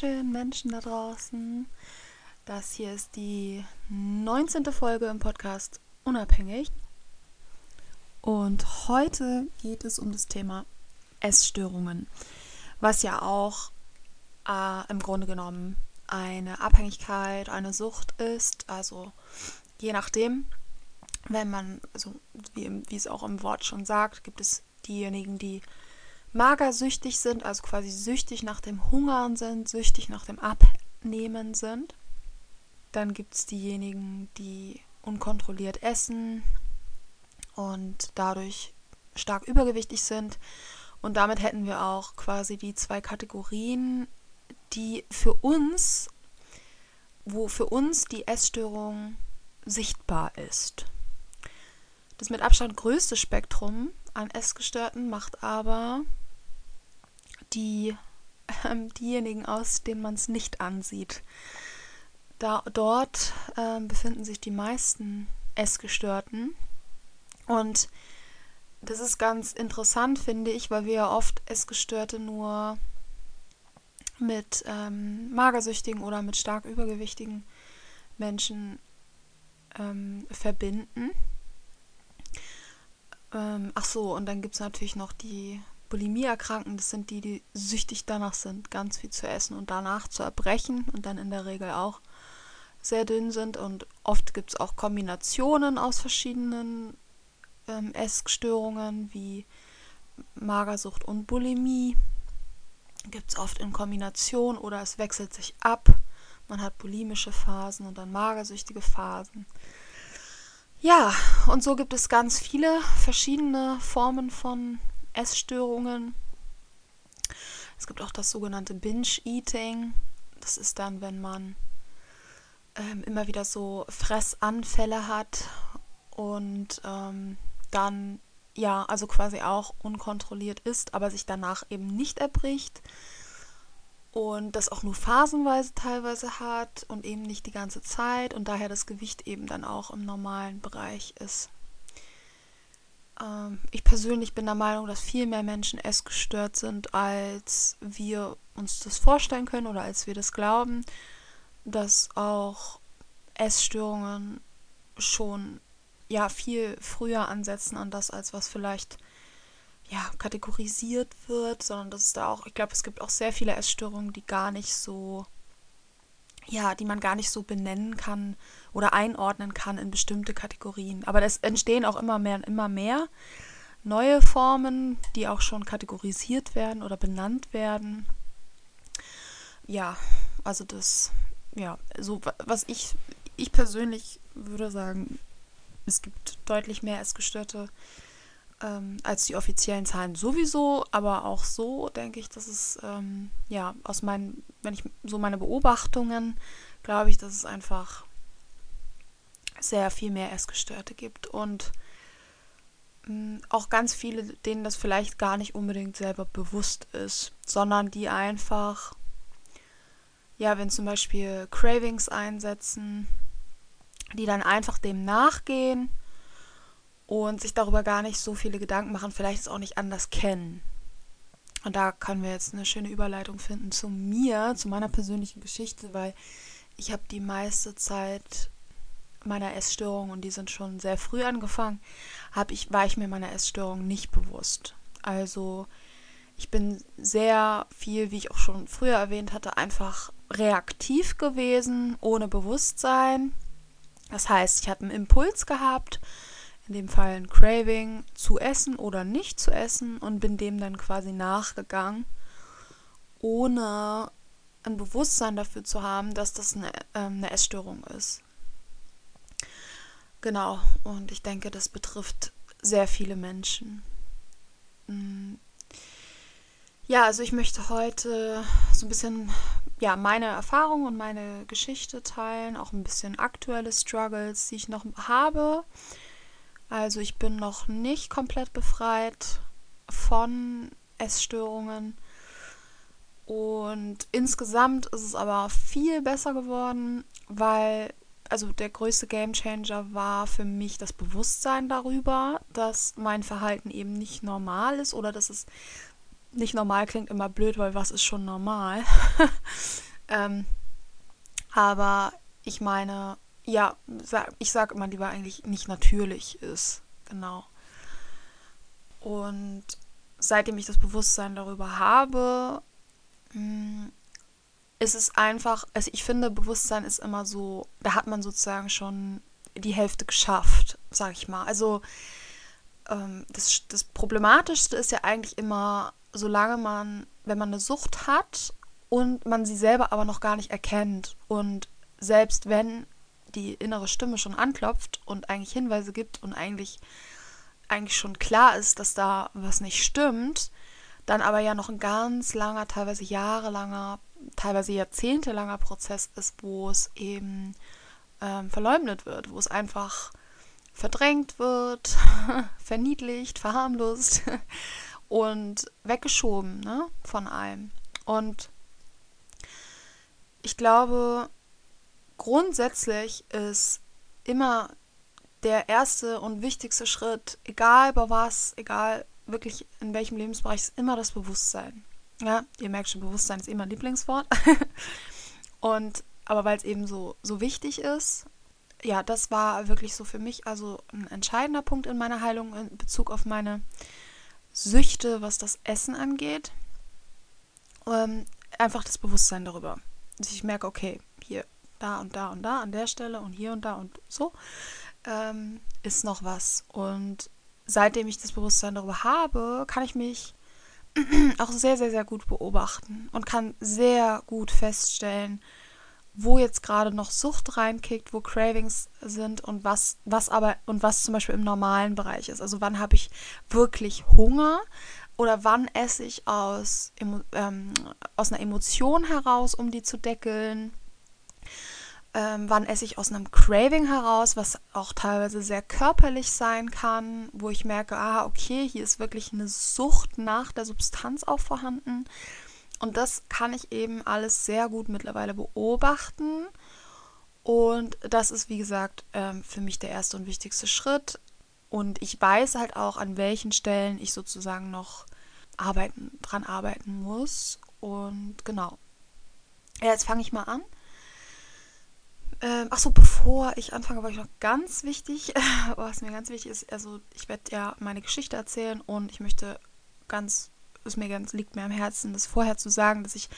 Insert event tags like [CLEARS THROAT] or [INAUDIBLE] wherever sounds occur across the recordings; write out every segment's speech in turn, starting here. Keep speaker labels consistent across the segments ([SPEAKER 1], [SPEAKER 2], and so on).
[SPEAKER 1] Wunderschönen Menschen da draußen. Das hier ist die 19. Folge im Podcast Unabhängig. Und heute geht es um das Thema Essstörungen, was ja auch äh, im Grunde genommen eine Abhängigkeit, eine Sucht ist. Also je nachdem, wenn man, also wie, wie es auch im Wort schon sagt, gibt es diejenigen, die magersüchtig sind, also quasi süchtig nach dem Hungern sind, süchtig nach dem Abnehmen sind. Dann gibt es diejenigen, die unkontrolliert essen und dadurch stark übergewichtig sind. Und damit hätten wir auch quasi die zwei Kategorien, die für uns, wo für uns die Essstörung sichtbar ist. Das mit Abstand größte Spektrum an Essgestörten macht aber die, [LAUGHS] äh, diejenigen aus, denen man es nicht ansieht. Da, dort äh, befinden sich die meisten Essgestörten. Und das ist ganz interessant, finde ich, weil wir ja oft Essgestörte nur mit ähm, magersüchtigen oder mit stark übergewichtigen Menschen ähm, verbinden. Ähm, ach so, und dann gibt es natürlich noch die Bulimie erkranken, das sind die, die süchtig danach sind, ganz viel zu essen und danach zu erbrechen und dann in der Regel auch sehr dünn sind. Und oft gibt es auch Kombinationen aus verschiedenen ähm, Essstörungen wie Magersucht und Bulimie. Gibt es oft in Kombination oder es wechselt sich ab. Man hat bulimische Phasen und dann magersüchtige Phasen. Ja, und so gibt es ganz viele verschiedene Formen von Essstörungen. Es gibt auch das sogenannte Binge-Eating. Das ist dann, wenn man ähm, immer wieder so Fressanfälle hat und ähm, dann ja, also quasi auch unkontrolliert ist, aber sich danach eben nicht erbricht und das auch nur phasenweise teilweise hat und eben nicht die ganze Zeit und daher das Gewicht eben dann auch im normalen Bereich ist. Ähm, ich persönlich bin der Meinung, dass viel mehr Menschen essgestört sind, als wir uns das vorstellen können oder als wir das glauben, dass auch Essstörungen schon ja viel früher ansetzen an das, als was vielleicht ja kategorisiert wird, sondern dass es da auch, ich glaube, es gibt auch sehr viele Essstörungen, die gar nicht so ja, die man gar nicht so benennen kann oder einordnen kann in bestimmte Kategorien. Aber es entstehen auch immer mehr und immer mehr neue Formen, die auch schon kategorisiert werden oder benannt werden. Ja, also das, ja, so was ich, ich persönlich würde sagen, es gibt deutlich mehr Essgestörte ähm, als die offiziellen Zahlen sowieso, aber auch so denke ich, dass es, ähm, ja, aus meinen, wenn ich so meine Beobachtungen, glaube ich, dass es einfach sehr viel mehr Essgestörte gibt und mh, mm, auch ganz viele, denen das vielleicht gar nicht unbedingt selber bewusst ist, sondern die einfach, ja, wenn zum Beispiel Cravings einsetzen, die dann einfach dem nachgehen und sich darüber gar nicht so viele Gedanken machen, vielleicht es auch nicht anders kennen. Und da können wir jetzt eine schöne Überleitung finden zu mir, zu meiner persönlichen Geschichte, weil ich habe die meiste Zeit meiner Essstörung und die sind schon sehr früh angefangen, habe ich war ich mir meiner Essstörung nicht bewusst. Also Ich bin sehr viel, wie ich auch schon früher erwähnt hatte, einfach reaktiv gewesen, ohne Bewusstsein. Das heißt, ich habe einen Impuls gehabt, in dem Fall ein Craving, zu essen oder nicht zu essen und bin dem dann quasi nachgegangen, ohne ein Bewusstsein dafür zu haben, dass das eine, äh, eine Essstörung ist. Genau, und ich denke, das betrifft sehr viele Menschen. Mm. Ja, also ich möchte heute so ein bisschen ja, meine Erfahrungen und meine Geschichte teilen, auch ein bisschen aktuelle Struggles, die ich noch habe. Also ich bin noch nicht komplett befreit von Essstörungen. Und insgesamt ist es aber viel besser geworden, weil also der größte Gamechanger war für mich das Bewusstsein darüber, dass mein Verhalten eben nicht normal ist oder dass es nicht normal klingt immer blöd, weil was ist schon normal? [LAUGHS] ähm, aber ich meine, ja, ich sage immer lieber eigentlich nicht natürlich ist. Genau. Und seitdem ich das Bewusstsein darüber habe, mm, ist es einfach, also ich finde, Bewusstsein ist immer so, da hat man sozusagen schon die Hälfte geschafft, sag ich mal. Also ähm, das, das Problematischste ist ja eigentlich immer, solange man, wenn man eine Sucht hat und man sie selber aber noch gar nicht erkennt und selbst wenn die innere Stimme schon anklopft und eigentlich Hinweise gibt und eigentlich eigentlich schon klar ist, dass da was nicht stimmt, dann aber ja noch ein ganz langer, teilweise jahrelanger, teilweise jahrzehntelanger Prozess ist, wo es eben ähm, verleugnet wird, wo es einfach verdrängt wird, [LAUGHS] verniedlicht, verharmlost [LAUGHS] und weggeschoben ne, von allem. Und ich glaube, grundsätzlich ist immer der erste und wichtigste Schritt, egal bei was, egal wirklich in welchem Lebensbereich, ist immer das Bewusstsein. Ja, ihr merkt schon, Bewusstsein ist immer mein Lieblingswort. [LAUGHS] und aber weil es eben so, so wichtig ist, ja, das war wirklich so für mich also ein entscheidender Punkt in meiner Heilung in Bezug auf meine Süchte, was das Essen angeht. Ähm, einfach das Bewusstsein darüber. Dass ich merke, okay, hier, da und da und da an der Stelle und hier und da und so ähm, ist noch was. Und seitdem ich das Bewusstsein darüber habe, kann ich mich [CLEARS THROAT] auch sehr, sehr, sehr gut beobachten und kann sehr gut feststellen, wo jetzt gerade noch Sucht reinkickt, wo Cravings sind und was, was aber und was zum Beispiel im normalen Bereich ist. Also wann habe ich wirklich Hunger oder wann esse ich aus, ähm, aus einer Emotion heraus, um die zu deckeln. Ähm, wann esse ich aus einem Craving heraus, was auch teilweise sehr körperlich sein kann, wo ich merke, ah, okay, hier ist wirklich eine Sucht nach der Substanz auch vorhanden. Und das kann ich eben alles sehr gut mittlerweile beobachten. Und das ist, wie gesagt, ähm, für mich der erste und wichtigste Schritt. Und ich weiß halt auch, an welchen Stellen ich sozusagen noch arbeiten, dran arbeiten muss. Und genau. Ja, jetzt fange ich mal an. Ähm, Achso, bevor ich anfange, war ich noch ganz wichtig, [LAUGHS] was mir ganz wichtig ist, also ich werde ja meine Geschichte erzählen und ich möchte ganz es mir ganz, liegt mir am Herzen, das vorher zu sagen, dass ich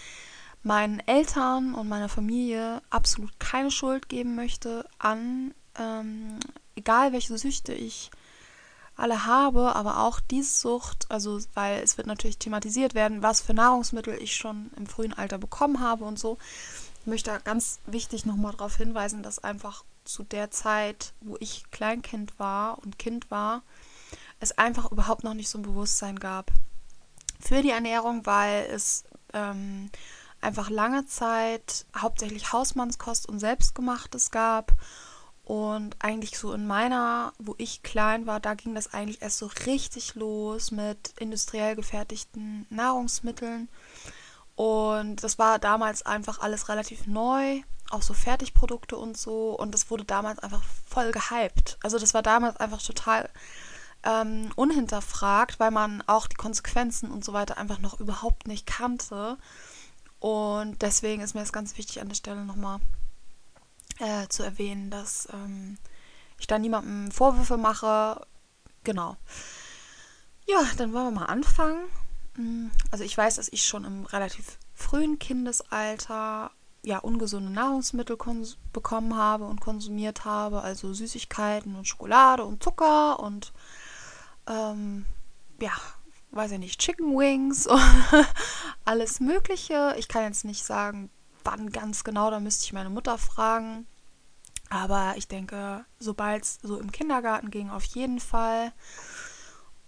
[SPEAKER 1] meinen Eltern und meiner Familie absolut keine Schuld geben möchte an, ähm, egal welche Süchte ich alle habe, aber auch diese Sucht, also weil es wird natürlich thematisiert werden, was für Nahrungsmittel ich schon im frühen Alter bekommen habe und so. Ich möchte ganz wichtig nochmal darauf hinweisen, dass einfach zu der Zeit, wo ich Kleinkind war und Kind war, es einfach überhaupt noch nicht so ein Bewusstsein gab für die Ernährung, weil es ähm, einfach lange Zeit hauptsächlich Hausmannskost und Selbstgemachtes gab. Und eigentlich so in meiner, wo ich klein war, da ging das eigentlich erst so richtig los mit industriell gefertigten Nahrungsmitteln. Und das war damals einfach alles relativ neu, auch so Fertigprodukte und so. Und das wurde damals einfach voll gehypt. Also das war damals einfach total ähm, unhinterfragt, weil man auch die Konsequenzen und so weiter einfach noch überhaupt nicht kannte. Und deswegen ist mir es ganz wichtig, an der Stelle nochmal äh, zu erwähnen, dass ähm, ich da niemandem Vorwürfe mache. Genau. Ja, dann wollen wir mal anfangen. Mm, also ich weiß, dass ich schon im relativ frühen Kindesalter ja ungesunde Nahrungsmittel bekommen habe und konsumiert habe, also Süßigkeiten und Schokolade und Zucker und ähm, ja, weiß ich nicht, Chicken Wings und [LAUGHS] alles Mögliche. Ich kann jetzt nicht sagen, wann ganz genau, da müsste ich meine Mutter fragen. Aber ich denke, sobald es so im Kindergarten ging, auf jeden Fall.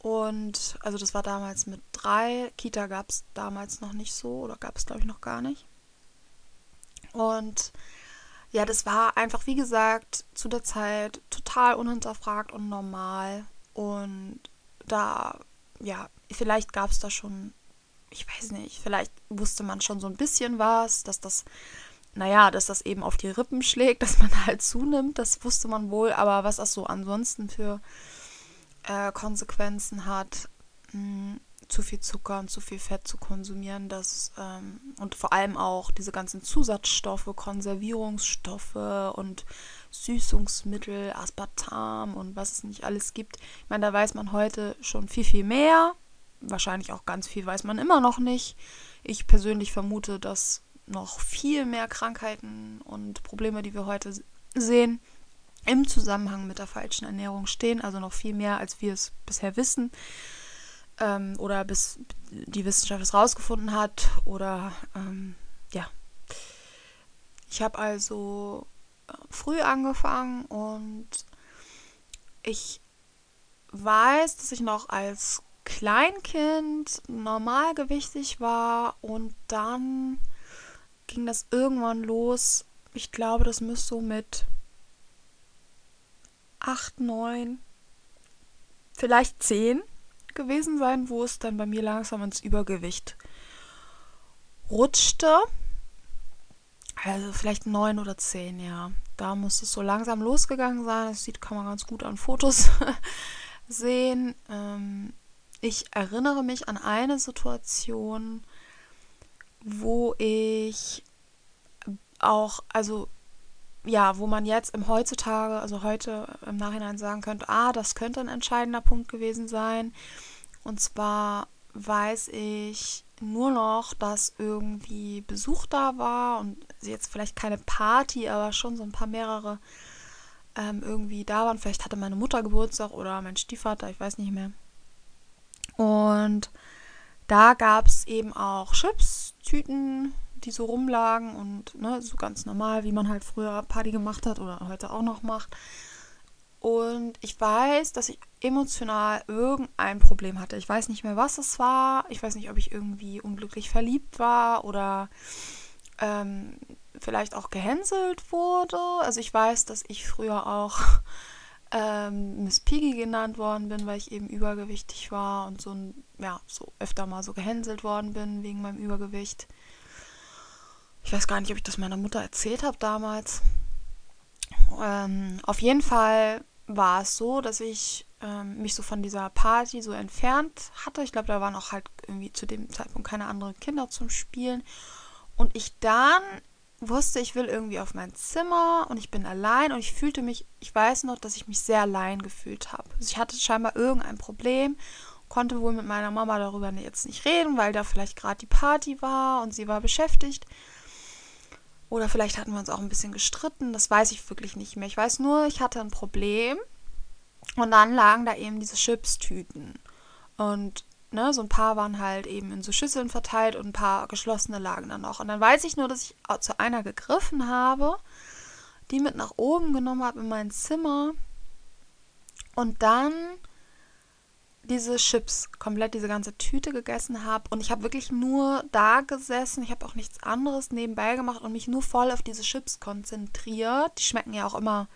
[SPEAKER 1] Und also das war damals mit drei. Kita gab es damals noch nicht so oder gab es, glaube ich, noch gar nicht. Und ja, das war einfach, wie gesagt, zu der Zeit total unhinterfragt und normal. Und da, ja, vielleicht gab es da schon, ich weiß nicht, vielleicht wusste man schon so ein bisschen was, dass das naja, dass das eben auf die Rippen schlägt, [LAUGHS] dass man halt zunimmt, das wusste man wohl, aber was das so ansonsten für äh, Konsequenzen hat, mh, hm, zu viel Zucker und zu viel Fett zu konsumieren, das ähm, und vor allem auch diese ganzen Zusatzstoffe, Konservierungsstoffe und Süßungsmittel, Aspartam und was es nicht alles gibt. Ich meine, da weiß man heute schon viel, viel mehr. Wahrscheinlich auch ganz viel weiß man immer noch nicht. Ich persönlich vermute, dass noch viel mehr Krankheiten und Probleme, die wir heute sehen, im Zusammenhang mit der falschen Ernährung stehen, also noch viel mehr, als wir es bisher wissen ähm, oder bis die Wissenschaft es rausgefunden hat oder ähm, ja. Ich habe also äh, früh angefangen und ich weiß, dass ich noch als Kleinkind normalgewichtig war und dann ging das irgendwann los. Ich glaube, das müsste so mit 8, 9, vielleicht 10 gewesen sein, wo es dann bei mir langsam ins Übergewicht rutschte. Also vielleicht 9 oder 10, ja. Da muss es so langsam losgegangen sein. Das sieht, kann man ganz gut an Fotos [LAUGHS] sehen. Ähm, ich erinnere mich an eine Situation, wo ich auch, also ja, wo man jetzt im heutzutage, also heute im Nachhinein sagen könnte, ah, das könnte ein entscheidender Punkt gewesen sein. Und zwar weiß ich nur noch, dass irgendwie Besuch da war und jetzt vielleicht keine Party, aber schon so ein paar mehrere ähm, irgendwie da waren. Vielleicht hatte meine Mutter Geburtstag oder mein Stiefvater, ich weiß nicht mehr. Und da gab es eben auch Chips-Tüten, die so rumlagen und ne, so ganz normal, wie man halt früher Party gemacht hat oder heute auch noch macht. Und ich weiß, dass ich emotional irgendein Problem hatte. Ich weiß nicht mehr, was es war. Ich weiß nicht, ob ich irgendwie unglücklich verliebt war oder ähm, vielleicht auch gehänselt wurde. Also ich weiß, dass ich früher auch [LAUGHS] ähm, Miss Piggy genannt worden bin, weil ich eben übergewichtig war und so ja, so öfter mal so gehänselt worden bin wegen meinem Übergewicht. Ich weiß gar nicht, ob ich das meiner Mutter erzählt habe damals. Ähm, auf jeden Fall war es so, dass ich ähm, mich so von dieser Party so entfernt hatte. Ich glaube, da waren auch halt irgendwie zu dem Zeitpunkt keine anderen Kinder zum Spielen. Und ich dann wusste, ich will irgendwie auf mein Zimmer und ich bin allein und ich fühlte mich, ich weiß noch, dass ich mich sehr allein gefühlt habe. Also ich hatte scheinbar irgendein Problem, konnte wohl mit meiner Mama darüber jetzt nicht reden, weil da vielleicht gerade die Party war und sie war beschäftigt. Oder vielleicht hatten wir uns auch ein bisschen gestritten, das weiß ich wirklich nicht mehr. Ich weiß nur, ich hatte ein Problem und dann lagen da eben diese Chipstüten. Und ne, so ein paar waren halt eben in so Schüsseln verteilt und ein paar geschlossene lagen dann noch. Und dann weiß ich nur, dass ich zu einer gegriffen habe, die mit nach oben genommen habe in mein Zimmer und dann diese Chips, komplett diese ganze Tüte gegessen habe und ich habe wirklich nur da gesessen, ich habe auch nichts anderes nebenbei gemacht und mich nur voll auf diese Chips konzentriert. Die schmecken ja auch immer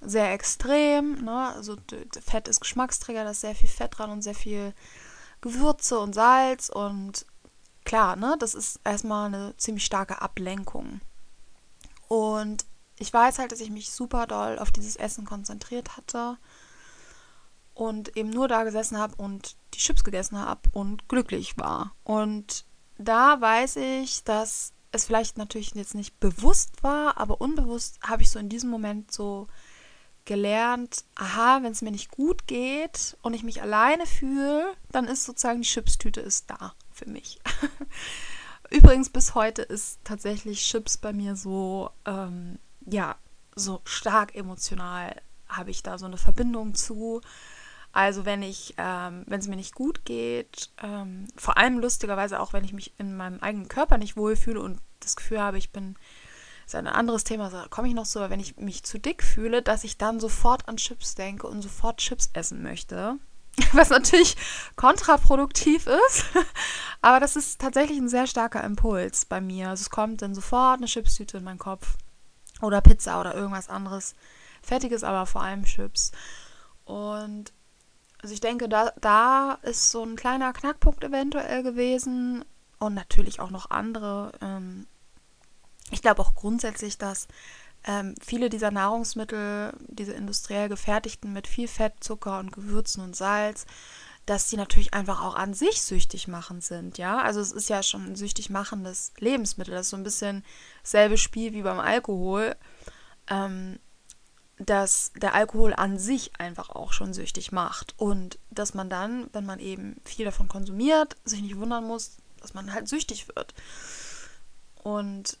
[SPEAKER 1] sehr extrem, ne? Also Fett ist Geschmacksträger, da ist sehr viel Fett dran und sehr viel Gewürze und Salz und klar, ne, das ist erstmal eine ziemlich starke Ablenkung. Und ich weiß halt, dass ich mich super doll auf dieses Essen konzentriert hatte und eben nur da gesessen habe und die Chips gegessen habe und glücklich war. Und da weiß ich, dass es vielleicht natürlich jetzt nicht bewusst war, aber unbewusst habe ich so in diesem Moment so gelernt, aha, wenn es mir nicht gut geht und ich mich alleine fühle, dann ist sozusagen die Chipstüte ist da für mich. [LAUGHS] Übrigens bis heute ist tatsächlich Chips bei mir so, ähm, ja, so stark emotional habe ich da so eine Verbindung zu. Also wenn ich, ähm, wenn es mir nicht gut geht, ähm, vor allem lustigerweise auch, wenn ich mich in meinem eigenen Körper nicht wohlfühle und das Gefühl habe, ich bin, ist ein anderes Thema, da komme ich noch so, aber wenn ich mich zu dick fühle, dass ich dann sofort an Chips denke und sofort Chips essen möchte. [LAUGHS] Was natürlich kontraproduktiv ist, [LAUGHS] aber das ist tatsächlich ein sehr starker Impuls bei mir. Also es kommt dann sofort eine Chipstüte in meinen Kopf oder Pizza oder irgendwas anderes. Fertiges, aber vor allem Chips. Und also ich denke, da, da ist so ein kleiner Knackpunkt eventuell gewesen und natürlich auch noch andere. Ähm, ich glaube auch grundsätzlich, dass ähm, viele dieser Nahrungsmittel, diese industriell gefertigten mit viel Fett, Zucker und Gewürzen und Salz, dass die natürlich einfach auch an sich süchtig machend sind, ja. Also es ist ja schon ein süchtig machendes Lebensmittel. Das ist so ein bisschen dasselbe Spiel wie beim Alkohol. Ähm, dass der Alkohol an sich einfach auch schon süchtig macht und dass man dann, wenn man eben viel davon konsumiert, sich nicht wundern muss, dass man halt süchtig wird. Und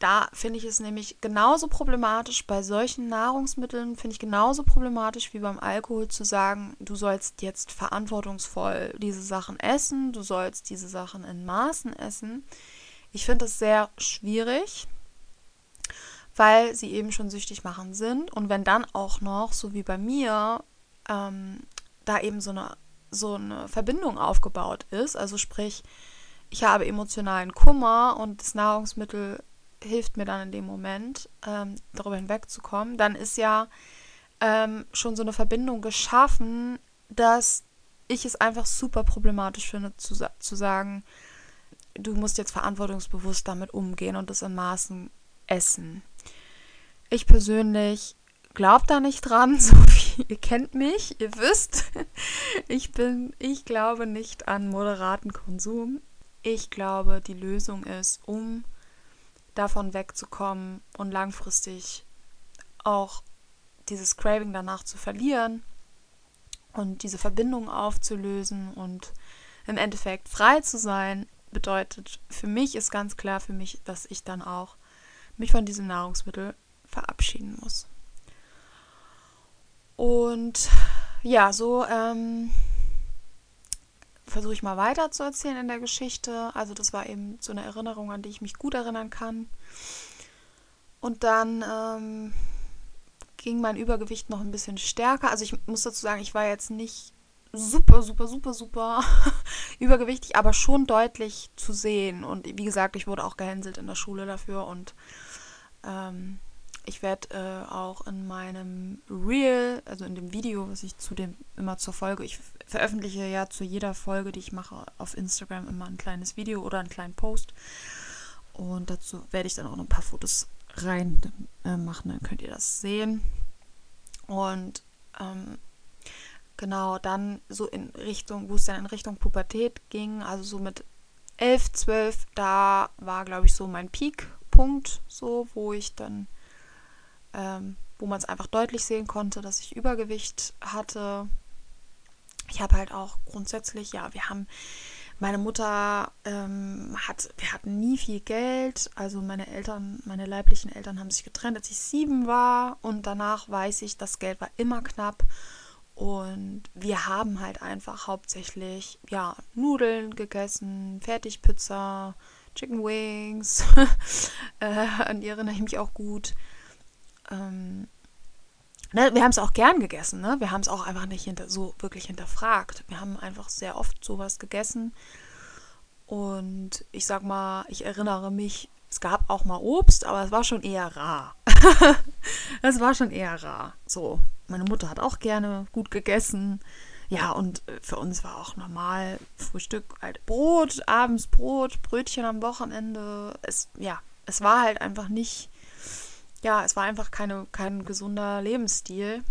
[SPEAKER 1] da finde ich es nämlich genauso problematisch, bei solchen Nahrungsmitteln finde ich genauso problematisch wie beim Alkohol zu sagen, du sollst jetzt verantwortungsvoll diese Sachen essen, du sollst diese Sachen in Maßen essen. Ich finde das sehr schwierig weil sie eben schon süchtig machen sind. Und wenn dann auch noch, so wie bei mir, ähm, da eben so eine, so eine Verbindung aufgebaut ist, also sprich, ich habe emotionalen Kummer und das Nahrungsmittel hilft mir dann in dem Moment, ähm, darüber hinwegzukommen, dann ist ja ähm, schon so eine Verbindung geschaffen, dass ich es einfach super problematisch finde, zu, zu sagen, du musst jetzt verantwortungsbewusst damit umgehen und das in Maßen essen. Ich persönlich glaube da nicht dran, [LAUGHS] so wie ihr kennt mich, ihr wisst, ich bin, ich glaube nicht an moderaten Konsum. Ich glaube, die Lösung ist, um davon wegzukommen und langfristig auch dieses Craving danach zu verlieren und diese Verbindung aufzulösen und im Endeffekt frei zu sein, bedeutet für mich ist ganz klar für mich, dass ich dann auch mich von diesem Nahrungsmittel verabschieden muss. Und ja, so ähm, versuche ich mal weiter zu erzählen in der Geschichte. Also das war eben so eine Erinnerung, an die ich mich gut erinnern kann. Und dann ähm, ging mein Übergewicht noch ein bisschen stärker. Also ich muss dazu sagen, ich war jetzt nicht super, super, super, super [LAUGHS] übergewichtig, aber schon deutlich zu sehen. Und wie gesagt, ich wurde auch gehänselt in der Schule dafür und ähm, ich werde äh, auch in meinem Reel, also in dem Video, was ich zu dem immer zur Folge, ich veröffentliche ja zu jeder Folge, die ich mache, auf Instagram immer ein kleines Video oder einen kleinen Post. Und dazu werde ich dann auch noch ein paar Fotos rein äh, machen, dann könnt ihr das sehen. Und ähm, genau, dann so in Richtung, wo es dann in Richtung Pubertät ging, also so mit 11, 12, da war, glaube ich, so mein Peak-Punkt, so, wo ich dann ähm, wo man es einfach deutlich sehen konnte, dass ich Übergewicht hatte. Ich habe halt auch grundsätzlich, ja, wir haben, meine Mutter ähm, hat, wir hatten nie viel Geld. Also meine Eltern, meine leiblichen Eltern haben sich getrennt, als ich sieben war. Und danach weiß ich, das Geld war immer knapp. Und wir haben halt einfach hauptsächlich, ja, Nudeln gegessen, Fertigpizza, Chicken Wings. [LAUGHS] äh, an die erinnere ich mich auch gut ähm, ne, wir haben es auch gern gegessen, ne? Wir haben es auch einfach nicht hinter, so wirklich hinterfragt. Wir haben einfach sehr oft sowas gegessen. Und ich sag mal, ich erinnere mich, es gab auch mal Obst, aber es war schon eher rar. [LAUGHS] es war schon eher rar. So, meine Mutter hat auch gerne gut gegessen. Ja, und äh, für uns war auch normal Frühstück halt Brot, abends Brot, Brötchen am Wochenende. Es, ja, es war halt einfach nicht ja, es war einfach keine, kein gesunder Lebensstil.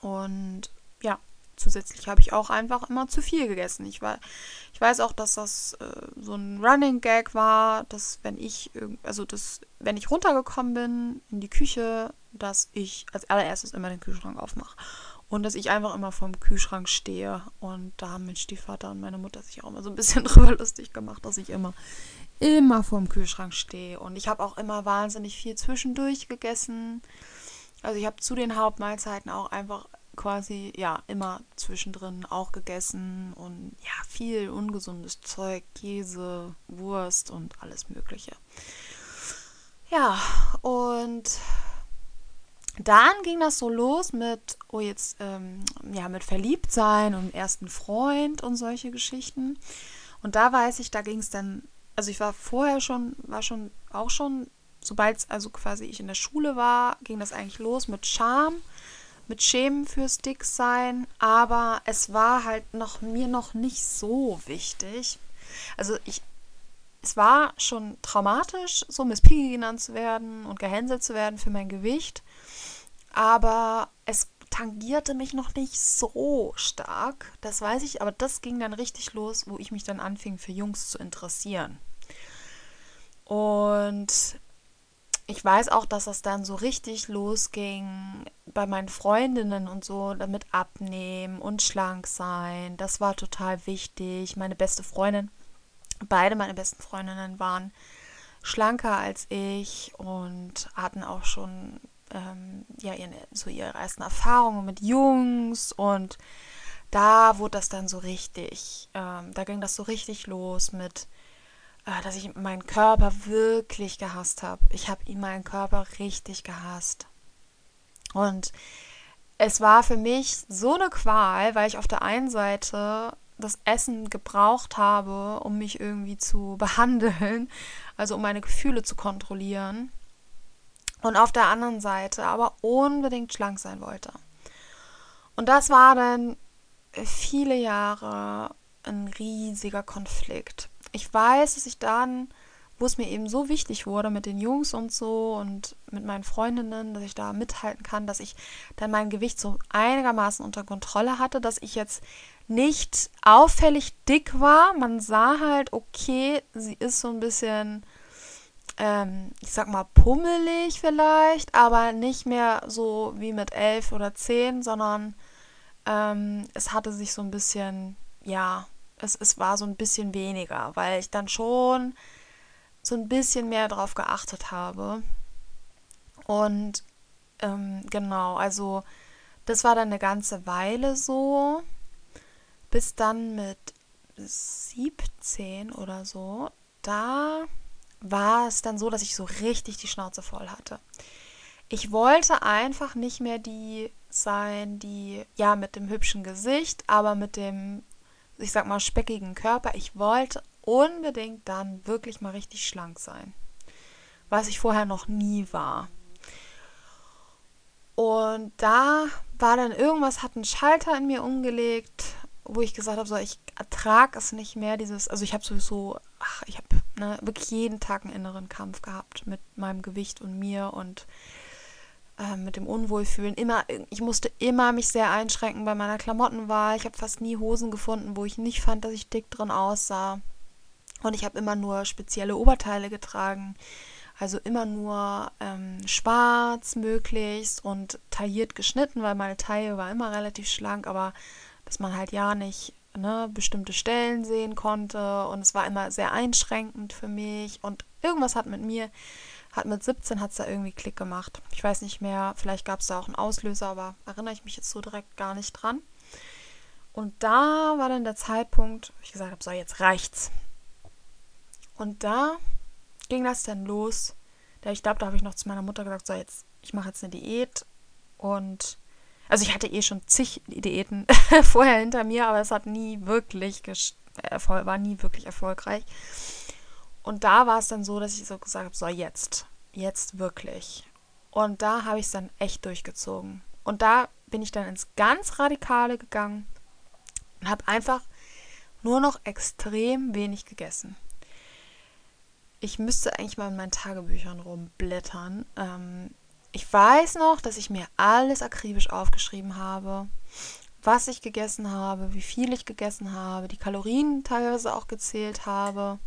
[SPEAKER 1] Und ja, zusätzlich habe ich auch einfach immer zu viel gegessen. Ich, war, ich weiß auch, dass das äh, so ein Running Gag war, dass wenn ich, also dass, wenn ich runtergekommen bin in die Küche, dass ich als allererstes immer den Kühlschrank aufmache. Und dass ich einfach immer vorm Kühlschrank stehe. Und da haben mein Stiefvater und meine Mutter sich auch immer so ein bisschen [LAUGHS] drüber lustig gemacht, dass ich immer, immer vorm Kühlschrank stehe. Und ich habe auch immer wahnsinnig viel zwischendurch gegessen. Also ich habe zu den Hauptmahlzeiten auch einfach quasi ja immer zwischendrin auch gegessen und ja viel ungesundes Zeug, Käse, Wurst und alles Mögliche. Ja, und dann ging das so los mit, oh jetzt, ähm, ja, mit Verliebtsein und ersten Freund und solche Geschichten. Und da weiß ich, da ging es dann, also ich war vorher schon, war schon, auch schon, sobald also quasi ich in der Schule war, ging das eigentlich los mit Scham mit Schämen fürs Dicksein, aber es war halt noch mir noch nicht so wichtig. Also ich es war schon traumatisch, so Miss Piggy genannt zu werden und gehänselt zu werden für mein Gewicht, aber es tangierte mich noch nicht so stark, das weiß ich, aber das ging dann richtig los, wo ich mich dann anfing für Jungs zu interessieren. Und ich weiß auch, dass das dann so richtig losging bei meinen Freundinnen und so, damit abnehmen und schlank sein. Das war total wichtig. Meine beste Freundin, beide meine besten Freundinnen waren schlanker als ich und hatten auch schon ähm, ja, ihre, so ihre ersten Erfahrungen mit Jungs und da wurde das dann so richtig, ähm, da ging das so richtig los mit äh, dass ich meinen Körper wirklich gehasst habe. Ich habe ihn meinen Körper richtig gehasst. Und es war für mich so eine Qual, weil ich auf der einen Seite das Essen gebraucht habe, um mich irgendwie zu [LAUGHS] behandeln, also um meine Gefühle zu kontrollieren. Und auf der anderen Seite aber unbedingt schlank sein wollte. Und das war dann viele Jahre ein riesiger Konflikt ich weiß, dass ich dann, wo es mir eben so wichtig wurde mit den Jungs und so und mit meinen Freundinnen, dass ich da mithalten kann, dass ich dann mein Gewicht so einigermaßen unter Kontrolle hatte, dass ich jetzt nicht auffällig dick war. Man sah halt, okay, sie ist so ein bisschen, ähm, ich sag mal, pummelig vielleicht, aber nicht mehr so wie mit elf oder zehn, sondern ähm, es hatte sich so ein bisschen, ja, es, es war so ein bisschen weniger, weil ich dann schon so ein bisschen mehr drauf geachtet habe. Und ähm, genau, also das war dann eine ganze Weile so, bis dann mit 17 oder so, da war es dann so, dass ich so richtig die Schnauze voll hatte. Ich wollte einfach nicht mehr die sein, die ja mit dem hübschen Gesicht, aber mit dem ich sag mal, speckigen Körper. Ich wollte unbedingt dann wirklich mal richtig schlank sein. Was ich vorher noch nie war. Und da war dann irgendwas, hat einen Schalter in mir umgelegt, wo ich gesagt habe, so, ich ertrage es nicht mehr, dieses, also ich habe sowieso, ach, ich habe ne, wirklich jeden Tag einen inneren Kampf gehabt mit meinem Gewicht und mir und äh, mit dem Unwohlfühlen. Immer, ich musste immer mich sehr einschränken bei meiner Klamottenwahl. Ich habe fast nie Hosen gefunden, wo ich nicht fand, dass ich dick drin aussah. Und ich habe immer nur spezielle Oberteile getragen. Also immer nur ähm, schwarz möglichst und tailliert geschnitten, weil meine Taille war immer relativ schlank, aber dass man halt ja nicht ne, bestimmte Stellen sehen konnte. Und es war immer sehr einschränkend für mich. Und irgendwas hat mit mir hat mit 17 hat es da irgendwie Klick gemacht. Ich weiß nicht mehr, vielleicht gab es da auch einen Auslöser, aber erinnere ich mich jetzt so direkt gar nicht dran. Und da war dann der Zeitpunkt, wo ich gesagt habe, so jetzt reicht's. Und da ging das dann los. Ich glaube, da habe ich noch zu meiner Mutter gesagt, so jetzt, ich mache jetzt eine Diät und also ich hatte eh schon zig Diäten [LAUGHS] vorher hinter mir, aber es hat nie wirklich war nie wirklich erfolgreich. Und da war es dann so, dass ich so gesagt habe, so jetzt, jetzt wirklich. Und da habe ich es dann echt durchgezogen. Und da bin ich dann ins ganz Radikale gegangen und habe einfach nur noch extrem wenig gegessen. Ich müsste eigentlich mal in meinen Tagebüchern rumblättern. Ähm, ich weiß noch, dass ich mir alles akribisch aufgeschrieben habe, was ich gegessen habe, wie viel ich gegessen habe, die Kalorien teilweise auch gezählt habe,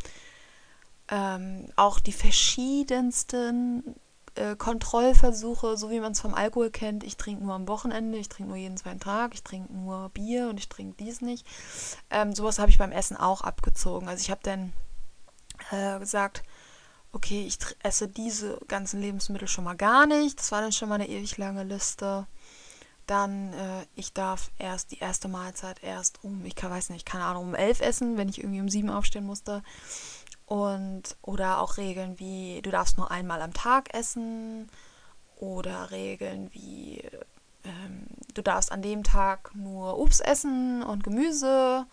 [SPEAKER 1] ähm, auch die verschiedensten äh, Kontrollversuche, so wie man es vom Alkohol kennt. Ich trinke nur am Wochenende, ich trinke nur jeden zweiten Tag, ich trinke nur Bier und ich trinke dies nicht. Ähm, sowas habe ich beim Essen auch abgezogen. Also ich habe dann gesagt, okay, ich esse diese ganzen Lebensmittel schon mal gar nicht. Das war dann schon mal eine ewig lange Liste. Dann, äh, ich darf erst die erste Mahlzeit erst um, ich kann, weiß nicht, keine Ahnung, um elf essen, wenn ich irgendwie um sieben aufstehen musste. Und, oder auch Regeln wie, du darfst nur einmal am Tag essen. Oder Regeln wie, ähm, du darfst an dem Tag nur Obst essen und Gemüse.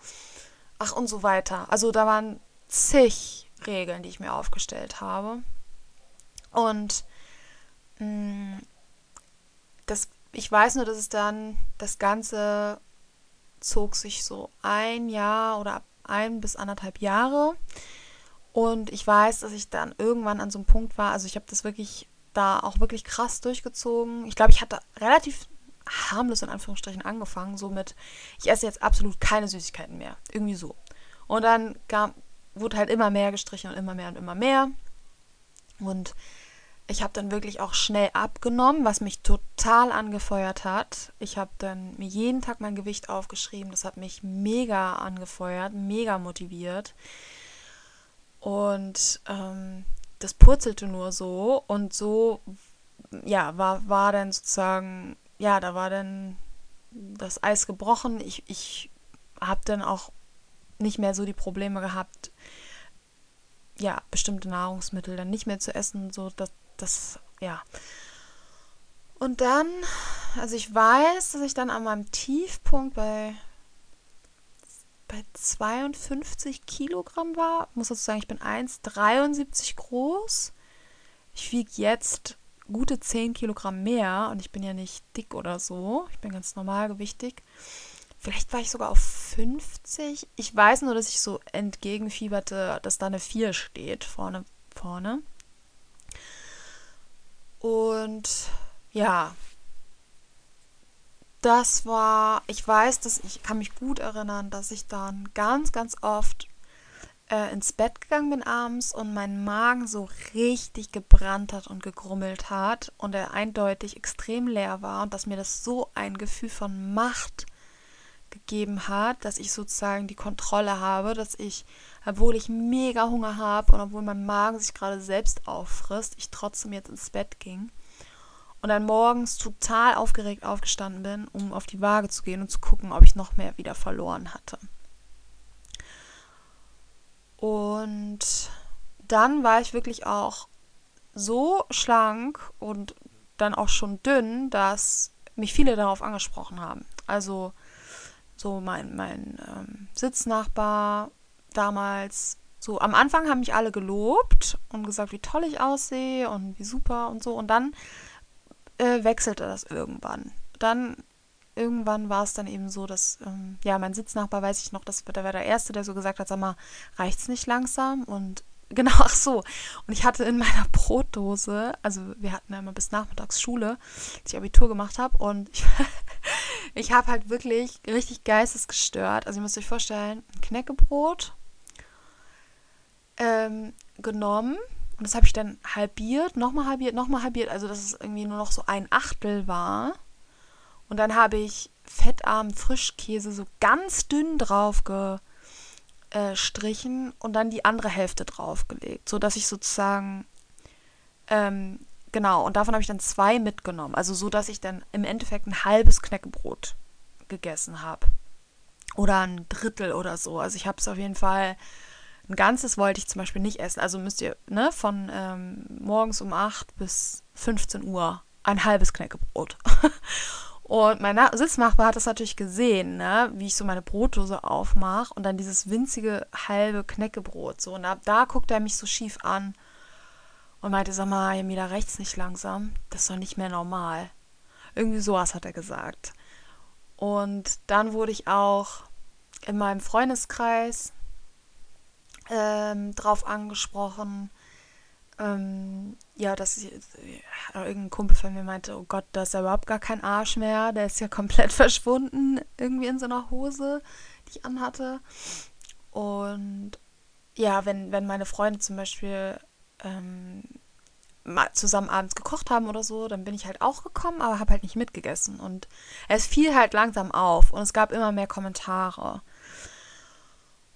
[SPEAKER 1] Ach, und so weiter. Also da waren zig Regeln, die ich mir aufgestellt habe. Und mh, mm, das ich weiß nur, dass es dann, das Ganze zog sich so ein Jahr oder ein bis anderthalb Jahre. Und ich weiß, dass ich dann irgendwann an so einem Punkt war, also ich habe das wirklich da auch wirklich krass durchgezogen. Ich glaube, ich hatte relativ harmlos in Anführungsstrichen angefangen, so mit, ich esse jetzt absolut keine Süßigkeiten mehr. Irgendwie so. Und dann kam, wurde halt immer mehr gestrichen und immer mehr und immer mehr. Und ich habe dann wirklich auch schnell abgenommen, was mich total angefeuert hat. Ich habe dann mir jeden Tag mein Gewicht aufgeschrieben. Das hat mich mega angefeuert, mega motiviert. Und ähm, das purzelte nur so. Und so, ja, war, war dann sozusagen, ja, da war dann das Eis gebrochen. Ich, ich habe dann auch nicht mehr so die Probleme gehabt, ja, bestimmte Nahrungsmittel dann nicht mehr zu essen. So, das, das, ja. Und dann, also ich weiß, dass ich dann an meinem Tiefpunkt bei, bei 52 Kilogramm war. Muss dazu sagen, ich bin 1,73 groß. Ich wiege jetzt gute 10 Kilogramm mehr und ich bin ja nicht dick oder so. Ich bin ganz normal gewichtig. Vielleicht war ich sogar auf 50. Ich weiß nur, dass ich so entgegenfieberte, dass da eine 4 steht vorne. vorne. Und ja, das war, ich weiß, dass ich kann mich gut erinnern, dass ich dann ganz, ganz oft äh, ins Bett gegangen bin abends und mein Magen so richtig gebrannt hat und gegrummelt hat und er eindeutig extrem leer war und dass mir das so ein Gefühl von Macht gegeben hat, dass ich sozusagen die Kontrolle habe, dass ich obwohl ich mega Hunger habe und obwohl mein Magen sich gerade selbst auffrisst, ich trotzdem jetzt ins Bett ging und dann morgens total aufgeregt aufgestanden bin, um auf die Waage zu gehen und zu gucken, ob ich noch mehr wieder verloren hatte. Und dann war ich wirklich auch so schlank und dann auch schon dünn, dass mich viele darauf angesprochen haben. Also so mein, mein ähm, Sitznachbar damals so am Anfang haben mich alle gelobt und gesagt, wie toll ich aussehe und wie super und so. Und dann äh, wechselte das irgendwann. Dann irgendwann war es dann eben so, dass, ähm, ja, mein Sitznachbar weiß ich noch, das, der war der Erste, der so gesagt hat, sag mal, reicht's nicht langsam? Und [LAUGHS] genau, ach so. Und ich hatte in meiner Brotdose, also wir hatten ja immer bis nachmittags Schule, als ich Abitur gemacht habe und ich, [LAUGHS] ich habe halt wirklich richtig geistesgestört. Also ihr müsst euch vorstellen, ein Knäckebrot ähm, genommen und das habe ich dann halbiert, nochmal halbiert, nochmal halbiert, also dass es irgendwie nur noch so ein Achtel war. Und dann habe ich fettarmen Frischkäse so ganz dünn drauf gestrichen und dann die andere Hälfte draufgelegt, sodass ich sozusagen ähm, Genau, und davon habe ich dann zwei mitgenommen. Also so, dass ich dann im Endeffekt ein halbes Knäckebrot gegessen habe. Oder ein Drittel oder so. Also ich habe es auf jeden Fall, ein ganzes wollte ich zum Beispiel nicht essen. Also müsst ihr, ne, von ähm, morgens um 8 bis 15 Uhr ein halbes Knäckebrot. [LAUGHS] Und mein Sitznachbar hat das natürlich gesehen, ne, wie ich so meine Brotdose aufmache und dann dieses winzige halbe Knäckebrot. So, und da, da guckt er mich so schief an und meinte, sag mal, mir rechts nicht langsam, das ist doch nicht mehr normal. Irgendwie sowas hat er gesagt. Und dann wurde ich auch in meinem Freundeskreis ähm, drauf angesprochen, ähm, ja, dass ich, irgendein Kumpel von mir meinte, oh Gott, da ist ja überhaupt gar kein Arsch mehr, der ist ja [LAUGHS] komplett verschwunden, irgendwie in so einer Hose, die ich anhatte. Und ja, wenn, wenn meine Freunde zum Beispiel ähm, zusammen abends gekocht haben oder so, dann bin ich halt auch gekommen, aber habe halt nicht mitgegessen. Und es fiel halt langsam auf und es gab immer mehr Kommentare.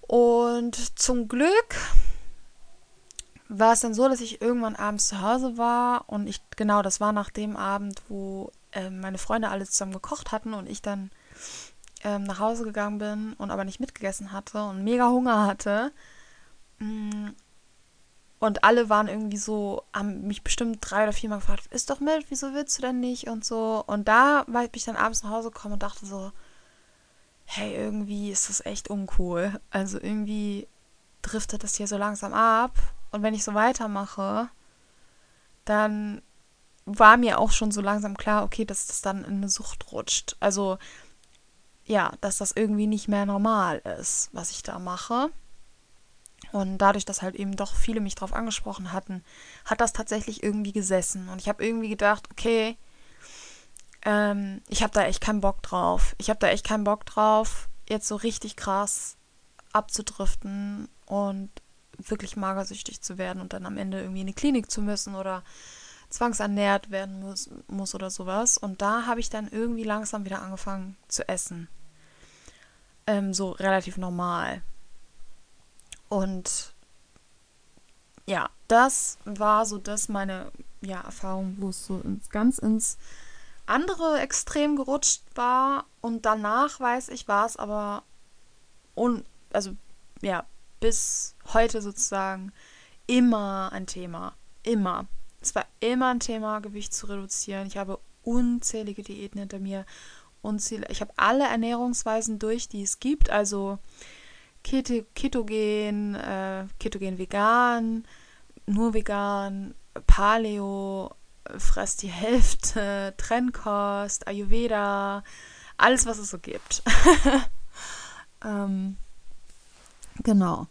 [SPEAKER 1] Und zum Glück war es dann so, dass ich irgendwann abends zu Hause war und ich, genau, das war nach dem Abend, wo äh, meine Freunde alle zusammen gekocht hatten und ich dann ähm, nach Hause gegangen bin und aber nicht mitgegessen hatte und mega Hunger hatte. Und alle waren irgendwie so, haben mich bestimmt drei oder viermal gefragt, ist doch mit, wieso willst du denn nicht und so. Und da war ich dann abends nach Hause gekommen und dachte so, hey, irgendwie ist das echt uncool. Also irgendwie driftet das hier so langsam ab und wenn ich so weitermache, dann war mir auch schon so langsam klar, okay, dass das dann in eine Sucht rutscht. Also ja, dass das irgendwie nicht mehr normal ist, was ich da mache. Und dadurch, dass halt eben doch viele mich drauf angesprochen hatten, hat das tatsächlich irgendwie gesessen. Und ich habe irgendwie gedacht, okay, ähm, ich habe da echt keinen Bock drauf. Ich habe da echt keinen Bock drauf, jetzt so richtig krass abzudriften und wirklich magersüchtig zu werden und dann am Ende irgendwie in die Klinik zu müssen oder zwangsernährt werden muss, muss oder sowas. Und da habe ich dann irgendwie langsam wieder angefangen zu essen. Ähm, so relativ normal. Und ja, das war so das meine ja, Erfahrung, wo es so ins, ganz ins andere Extrem gerutscht war. Und danach weiß ich, war es aber un, also ja, bis heute sozusagen immer ein Thema. Immer. Es war immer ein Thema, Gewicht zu reduzieren. Ich habe unzählige Diäten hinter mir. Unzählige, ich habe alle Ernährungsweisen durch, die es gibt. Also Keto, Ketogen, äh, Ketogen vegan, nur vegan, Paleo, fress die Hälfte, [LAUGHS] Trennkost, Ayurveda, alles, was es so gibt. [LAUGHS] ähm, Genau.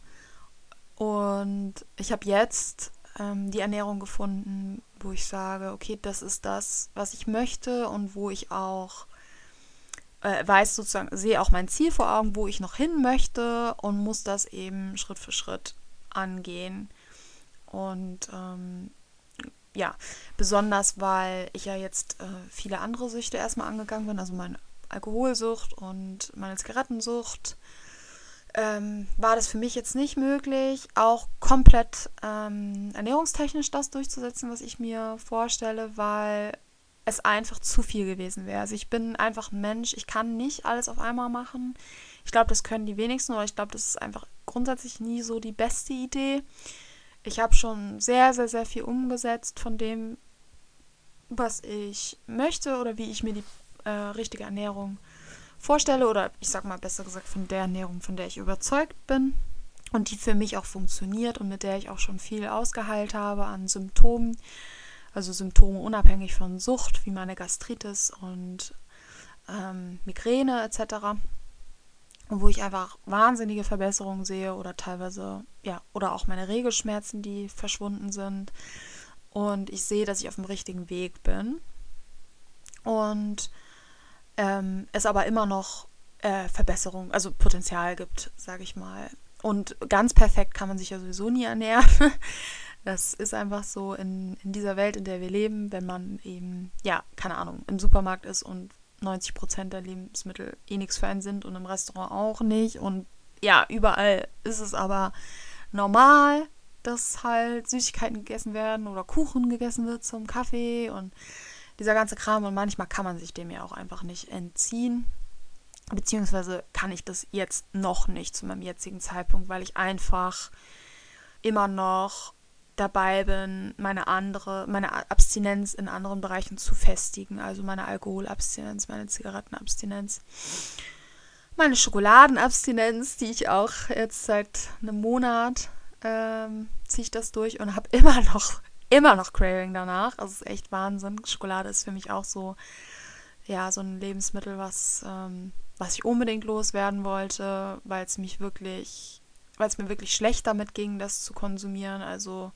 [SPEAKER 1] Und ich habe jetzt ähm, die Ernährung gefunden, wo ich sage, okay, das ist das, was ich möchte und wo ich auch äh, weiß sozusagen, sehe auch mein Ziel vor Augen, wo ich noch hin möchte und muss das eben Schritt für Schritt angehen. Und ähm, ja, besonders weil ich ja jetzt äh, viele andere Süchte erstmal angegangen bin, also meine Alkoholsucht und meine Zigarettensucht ähm, war das für mich jetzt nicht möglich, auch komplett ähm, ernährungstechnisch das durchzusetzen, was ich mir vorstelle, weil es einfach zu viel gewesen wäre. Also ich bin einfach ein Mensch, ich kann nicht alles auf einmal machen. Ich glaube, das können die wenigsten oder ich glaube, das ist einfach grundsätzlich nie so die beste Idee. Ich habe schon sehr, sehr, sehr viel umgesetzt von dem, was ich möchte oder wie ich mir die äh, richtige Ernährung vorstelle oder ich sag mal besser gesagt von der Ernährung, von der ich überzeugt bin und die für mich auch funktioniert und mit der ich auch schon viel ausgeheilt habe an Symptomen, also Symptome unabhängig von Sucht, wie meine Gastritis und ähm, Migräne etc. Und wo ich einfach wahnsinnige Verbesserungen sehe oder teilweise, ja, oder auch meine Regelschmerzen, die verschwunden sind. Und ich sehe, dass ich auf dem richtigen Weg bin. Und ähm, es aber immer noch äh, Verbesserung, also Potenzial gibt, sage ich mal. Und ganz perfekt kann man sich ja sowieso nie ernähren. [LAUGHS] Das ist einfach so in, in dieser Welt, in der wir leben, wenn man eben, ja, keine Ahnung, im Supermarkt ist und 90 Prozent der Lebensmittel eh nichts für einen sind und im Restaurant auch nicht. Und ja, überall ist es aber normal, dass halt Süßigkeiten gegessen werden oder Kuchen gegessen wird zum Kaffee und dieser ganze Kram und manchmal kann man sich dem ja auch einfach nicht entziehen. Beziehungsweise kann ich das jetzt noch nicht zu meinem jetzigen Zeitpunkt, weil ich einfach immer noch dabei bin, meine andere, meine Abstinenz in anderen Bereichen zu festigen. Also meine Alkoholabstinenz, meine Zigarettenabstinenz, meine Schokoladenabstinenz, die ich auch jetzt seit einem Monat ähm, ziehe ich das durch und habe immer noch immer noch Craving danach. Also es ist echt Wahnsinn. Schokolade ist für mich auch so, ja, so ein Lebensmittel, was, ähm, was ich unbedingt loswerden wollte, weil es mich wirklich, weil es mir wirklich schlecht damit ging, das zu konsumieren. Also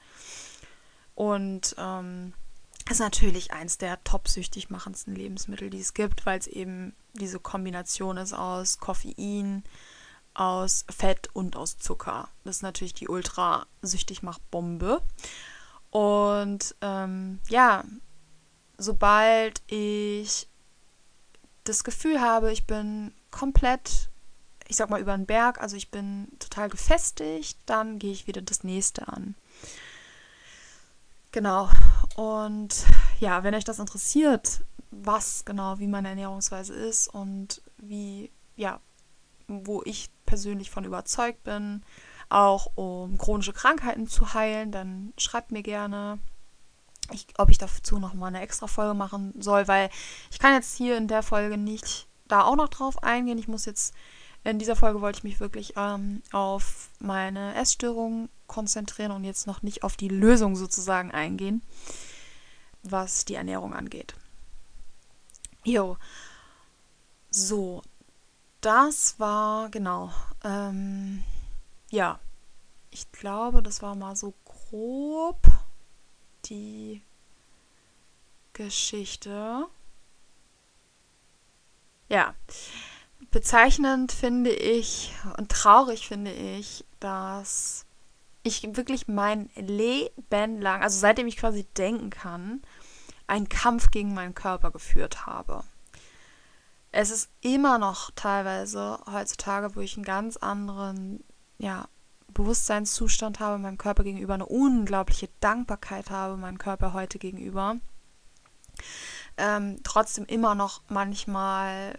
[SPEAKER 1] Und ähm, ist natürlich eins der top süchtig machendsten Lebensmittel, die es gibt, weil es eben diese Kombination ist aus Koffein, aus Fett und aus Zucker. Das ist natürlich die ultra süchtig macht Bombe. Und ähm, ja, sobald ich das Gefühl habe, ich bin komplett, ich sag mal, über den Berg, also ich bin total gefestigt, dann gehe ich wieder das nächste an. Genau. Und ja, wenn euch das interessiert, was genau, wie meine Ernährungsweise ist und wie, ja, wo ich persönlich von überzeugt bin, auch um chronische Krankheiten zu heilen, dann schreibt mir gerne, ich, ob ich dazu noch mal eine extra Folge machen soll, weil ich kann jetzt hier in der Folge nicht da auch noch drauf eingehen. Ich muss jetzt in dieser Folge wollte ich mich wirklich ähm, auf meine Essstörung konzentrieren und jetzt noch nicht auf die Lösung sozusagen eingehen, was die Ernährung angeht. Jo. So, das war genau. Ähm, ja, ich glaube, das war mal so grob die Geschichte. Ja, bezeichnend finde ich und traurig finde ich, dass ich wirklich mein Leben lang, also seitdem ich quasi denken kann, einen Kampf gegen meinen Körper geführt habe. Es ist immer noch teilweise heutzutage, wo ich einen ganz anderen, ja, Bewusstseinszustand habe, meinem Körper gegenüber, eine unglaubliche Dankbarkeit habe, meinem Körper heute gegenüber. Ähm, trotzdem immer noch manchmal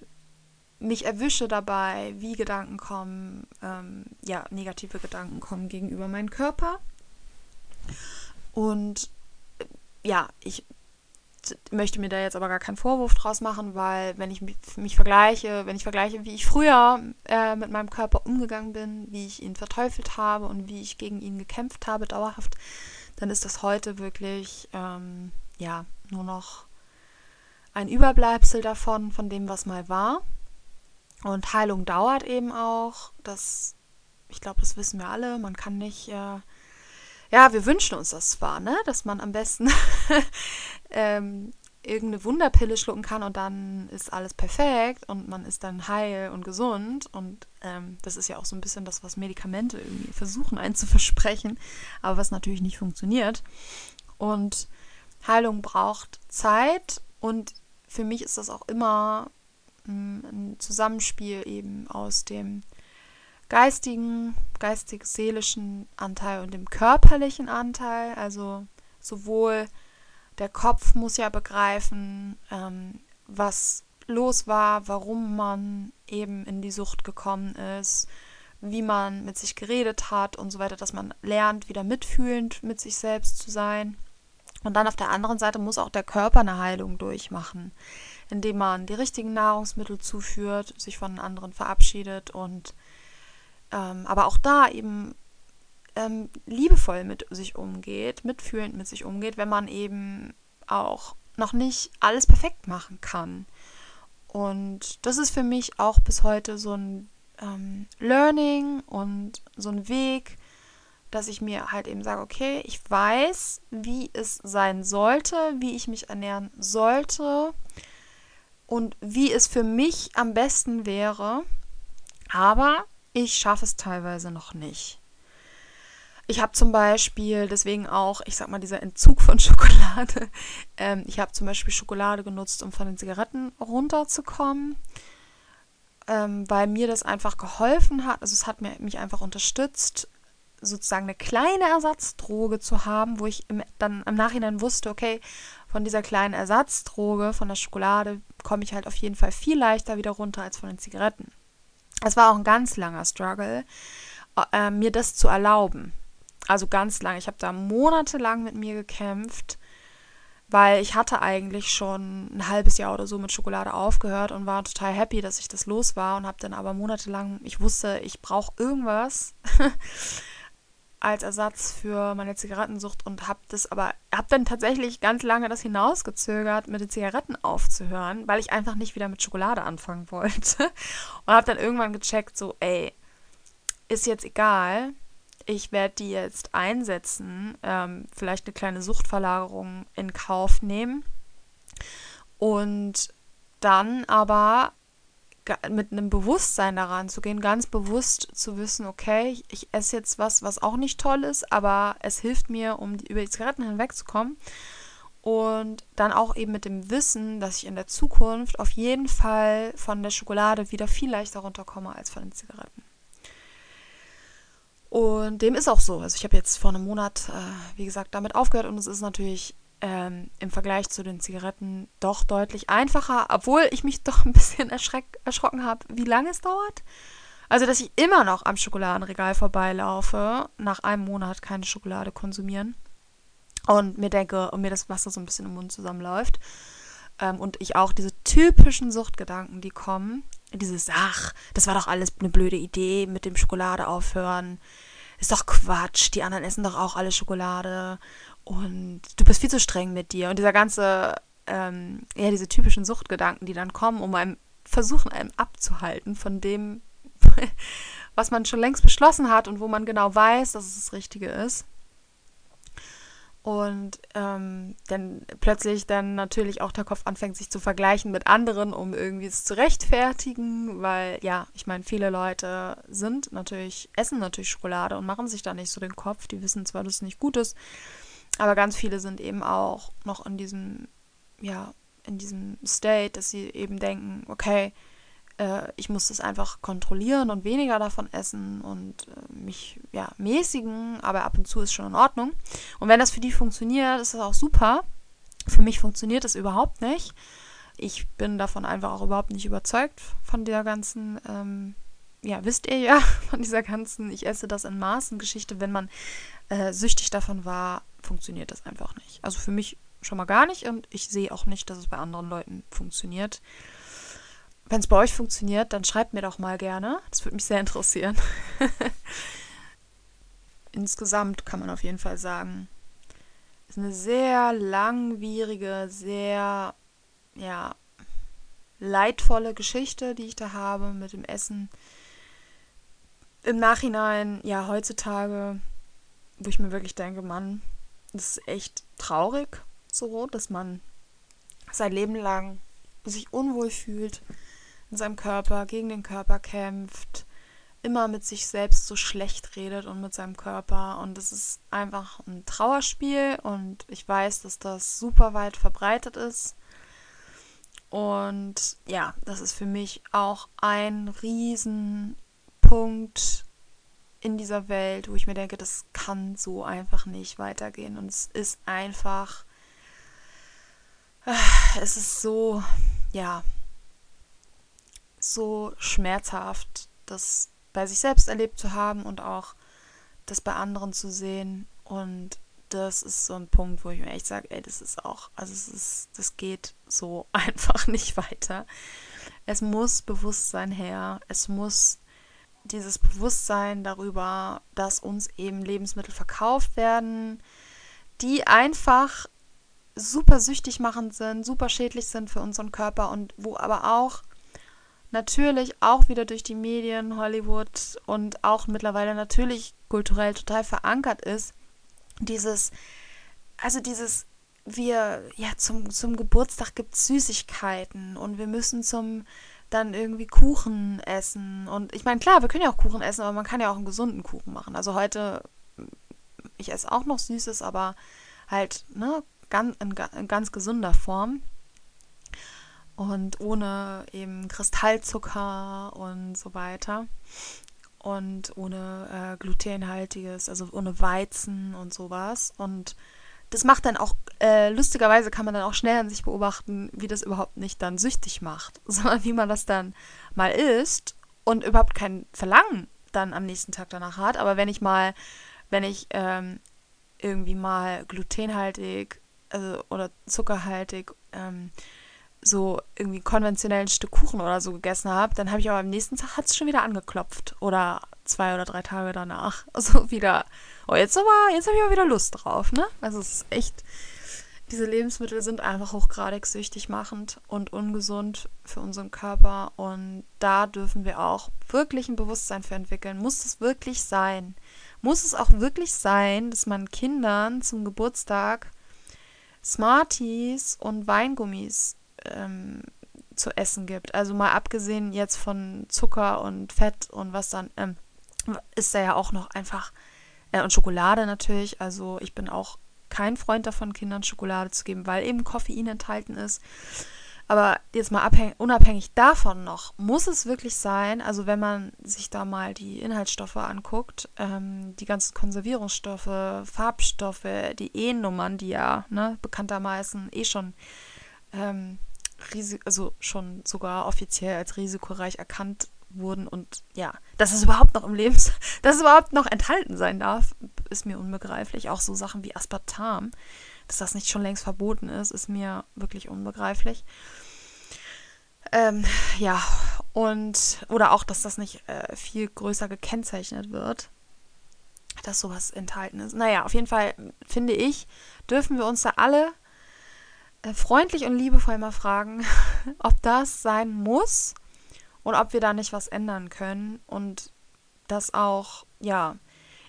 [SPEAKER 1] mich erwische dabei, wie Gedanken kommen, ähm, ja, negative Gedanken kommen gegenüber meinem Körper. Und äh, ja, ich möchte mir da jetzt aber gar keinen Vorwurf draus machen, weil wenn ich mich, mich vergleiche, wenn ich vergleiche, wie ich früher äh, mit meinem Körper umgegangen bin, wie ich ihn verteufelt habe und wie ich gegen ihn gekämpft habe, dauerhaft, dann ist das heute wirklich ähm, ja nur noch ein Überbleibsel davon, von dem, was mal war. Und Heilung dauert eben auch. Das, ich glaube, das wissen wir alle. Man kann nicht äh, ja, wir wünschen uns das zwar, ne? dass man am besten [LAUGHS] ähm, irgendeine Wunderpille schlucken kann und dann ist alles perfekt und man ist dann heil und gesund. Und ähm, das ist ja auch so ein bisschen das, was Medikamente irgendwie versuchen, einen zu versprechen, aber was natürlich nicht funktioniert. Und Heilung braucht Zeit und für mich ist das auch immer mm, ein Zusammenspiel eben aus dem geistigen, geistig-seelischen Anteil und dem körperlichen Anteil. Also sowohl der Kopf muss ja begreifen, ähm, was los war, warum man eben in die Sucht gekommen ist, wie man mit sich geredet hat und so weiter, dass man lernt, wieder mitfühlend mit sich selbst zu sein. Und dann auf der anderen Seite muss auch der Körper eine Heilung durchmachen, indem man die richtigen Nahrungsmittel zuführt, sich von anderen verabschiedet und ähm, aber auch da eben ähm, liebevoll mit sich umgeht, mitfühlend mit sich umgeht, wenn man eben auch noch nicht alles perfekt machen kann. Und das ist für mich auch bis heute so ein ähm, Learning und so ein Weg, dass ich mir halt eben sage, okay, ich weiß, wie es sein sollte, wie ich mich ernähren sollte und wie es für mich am besten wäre. Aber ich schaffe es teilweise noch nicht. Ich habe zum Beispiel deswegen auch, ich sag mal, dieser Entzug von [LAUGHS] Schokolade. Ähm, ich habe zum Beispiel Schokolade genutzt, um von den Zigaretten runterzukommen, ähm, weil mir das einfach geholfen hat. Also es hat mir, mich einfach unterstützt, sozusagen eine kleine Ersatzdroge zu haben, wo ich im, dann im Nachhinein wusste, okay, von dieser kleinen Ersatzdroge, von der Schokolade, komme ich halt auf jeden Fall viel leichter wieder runter als von den Zigaretten. Es war auch ein ganz langer Struggle, äh, mir das zu erlauben. Also ganz lang. Ich habe da monatelang mit mir gekämpft, weil ich hatte eigentlich schon ein halbes Jahr oder so mit Schokolade aufgehört und war total happy, dass ich das los war und habe dann aber monatelang, ich wusste, ich brauche irgendwas [LAUGHS] als Ersatz für meine Zigarettensucht und habe das aber habe dann tatsächlich ganz lange das hinausgezögert, mit den Zigaretten aufzuhören, weil ich einfach nicht wieder mit Schokolade anfangen wollte. [LAUGHS] Und habe dann irgendwann gecheckt, so ey, ist jetzt egal, ich werde die jetzt einsetzen, ähm, vielleicht eine kleine Suchtverlagerung in Kauf nehmen. Und dann aber mit einem Bewusstsein daran zu gehen, ganz bewusst zu wissen, okay, ich esse jetzt was, was auch nicht toll ist, aber es hilft mir, um über die Zigaretten hinwegzukommen. Und dann auch eben mit dem Wissen, dass ich in der Zukunft auf jeden Fall von der Schokolade wieder viel leichter runterkomme als von den Zigaretten. Und dem ist auch so. Also ich habe jetzt vor einem Monat, äh, wie gesagt, damit aufgehört und es ist natürlich ähm, im Vergleich zu den Zigaretten doch deutlich einfacher, obwohl ich mich [LAUGHS] doch ein bisschen erschrocken habe, wie lange es dauert. Also, dass ich immer noch am Schokoladenregal vorbeilaufe, nach einem Monat keine Schokolade konsumieren und mir denke und mir das Wasser so ein bisschen im Mund zusammenläuft. Ähm, und ich auch diese typischen Suchtgedanken, die kommen, dieses, ach, das war doch alles eine blöde Idee mit dem Schokolade aufhören. Ist doch Quatsch, die anderen essen doch auch alle Schokolade und du bist viel zu streng mit dir. Und dieser ganze, ähm, ja, diese typischen Suchtgedanken, die dann kommen, um einem versuchen, einem abzuhalten von dem, [LAUGHS] was man schon längst beschlossen hat und wo man genau weiß, dass es das Richtige ist. Und ähm, dann plötzlich dann natürlich auch der Kopf anfängt, sich zu vergleichen mit anderen, um irgendwie es zu rechtfertigen, weil ja, ich meine, viele Leute sind natürlich, essen natürlich Schokolade und machen sich da nicht so den Kopf. Die wissen zwar, dass es nicht gut ist, aber ganz viele sind eben auch noch in diesem, ja, in diesem State, dass sie eben denken, okay, äh, ich muss das einfach kontrollieren und weniger davon essen und äh, mich ja mäßigen, aber ab und zu ist schon in Ordnung. Und wenn das für die funktioniert, ist das auch super. Für mich funktioniert das überhaupt nicht. Ich bin davon einfach auch überhaupt nicht überzeugt von der ganzen, ähm, ja, wisst ihr ja, [LAUGHS] von dieser ganzen, ich esse das in Maßen Geschichte. Wenn man äh, süchtig davon war, funktioniert das einfach nicht. Also für mich schon mal gar nicht und ich sehe auch nicht, dass es bei anderen Leuten funktioniert. Wenn es bei euch funktioniert, dann schreibt mir doch mal gerne. Das würde mich sehr interessieren. [LAUGHS] Insgesamt kann man auf jeden Fall sagen, ist eine sehr langwierige, sehr ja leidvolle Geschichte, die ich da habe mit dem Essen. Im Nachhinein, ja, heutzutage, wo ich mir wirklich denke, Mann, das ist echt traurig, so, dass man sein Leben lang sich unwohl fühlt in seinem Körper, gegen den Körper kämpft, immer mit sich selbst so schlecht redet und mit seinem Körper. Und es ist einfach ein Trauerspiel und ich weiß, dass das super weit verbreitet ist. Und ja, das ist für mich auch ein Riesenpunkt in dieser Welt, wo ich mir denke, das kann so einfach nicht weitergehen. Und es ist einfach, äh, es ist so, ja, so schmerzhaft, das bei sich selbst erlebt zu haben und auch das bei anderen zu sehen. Und das ist so ein Punkt, wo ich mir echt sage, ey, das ist auch, also es ist, das geht so [LAUGHS] einfach nicht weiter. Es muss Bewusstsein her, es muss dieses Bewusstsein darüber, dass uns eben Lebensmittel verkauft werden, die einfach super süchtig machend sind, super schädlich sind für unseren Körper und wo aber auch natürlich auch wieder durch die Medien, Hollywood und auch mittlerweile natürlich kulturell total verankert ist, dieses, also dieses, wir, ja, zum, zum Geburtstag gibt es Süßigkeiten und wir müssen zum dann irgendwie Kuchen essen. Und ich meine, klar, wir können ja auch Kuchen essen, aber man kann ja auch einen gesunden Kuchen machen. Also heute, ich esse auch noch Süßes, aber halt, ne, ganz, in, in ganz gesunder Form. Und ohne eben Kristallzucker und so weiter. Und ohne äh, glutenhaltiges, also ohne Weizen und sowas. Und das macht dann auch, äh, lustigerweise kann man dann auch schnell an sich beobachten, wie das überhaupt nicht dann süchtig macht, [LAUGHS] sondern wie man das dann mal isst und überhaupt kein Verlangen dann am nächsten Tag danach hat. Aber wenn ich mal, wenn ich ähm, irgendwie mal glutenhaltig also, oder zuckerhaltig ähm, so irgendwie konventionellen Stück Kuchen oder so gegessen habe, dann habe ich aber am nächsten Tag hat es schon wieder angeklopft oder zwei oder drei Tage danach. [LAUGHS] Also wieder, oh jetzt aber, jetzt habe ich auch wieder Lust drauf, ne? Also es ist echt, diese Lebensmittel sind einfach hochgradig süchtig machend und ungesund für unseren Körper und da dürfen wir auch wirklich ein Bewusstsein für entwickeln. Muss das wirklich sein? muss es auch wirklich sein, dass man Kindern zum Geburtstag Smarties und Weingummis ähm, zu essen gibt. Also mal abgesehen jetzt von Zucker und Fett und was dann, ähm, ist da ja auch noch einfach, äh, und Schokolade natürlich. Also ich bin auch kein Freund davon, Kindern Schokolade zu geben, weil eben Koffein enthalten ist. Aber jetzt mal unabhängig davon noch, muss es wirklich sein, also wenn man sich da mal die Inhaltsstoffe anguckt, ähm, die ganzen Konservierungsstoffe, Farbstoffe, die E-Nummern, die ja ne, bekanntermaßen eh schon, ähm, also schon sogar offiziell als risikoreich erkannt wurden und ja, dass es überhaupt noch im Lebens, [LAUGHS] dass es überhaupt noch enthalten sein darf, ist mir unbegreiflich. Auch so Sachen wie Aspartam dass das nicht schon längst verboten ist, ist mir wirklich unbegreiflich. Ähm, ja, und, oder auch, dass das nicht äh, viel größer gekennzeichnet wird, dass sowas enthalten ist. Naja, auf jeden Fall finde ich, dürfen wir uns da alle äh, freundlich und liebevoll mal fragen, [LAUGHS] ob das sein muss und ob wir da nicht was ändern können und das auch, ja,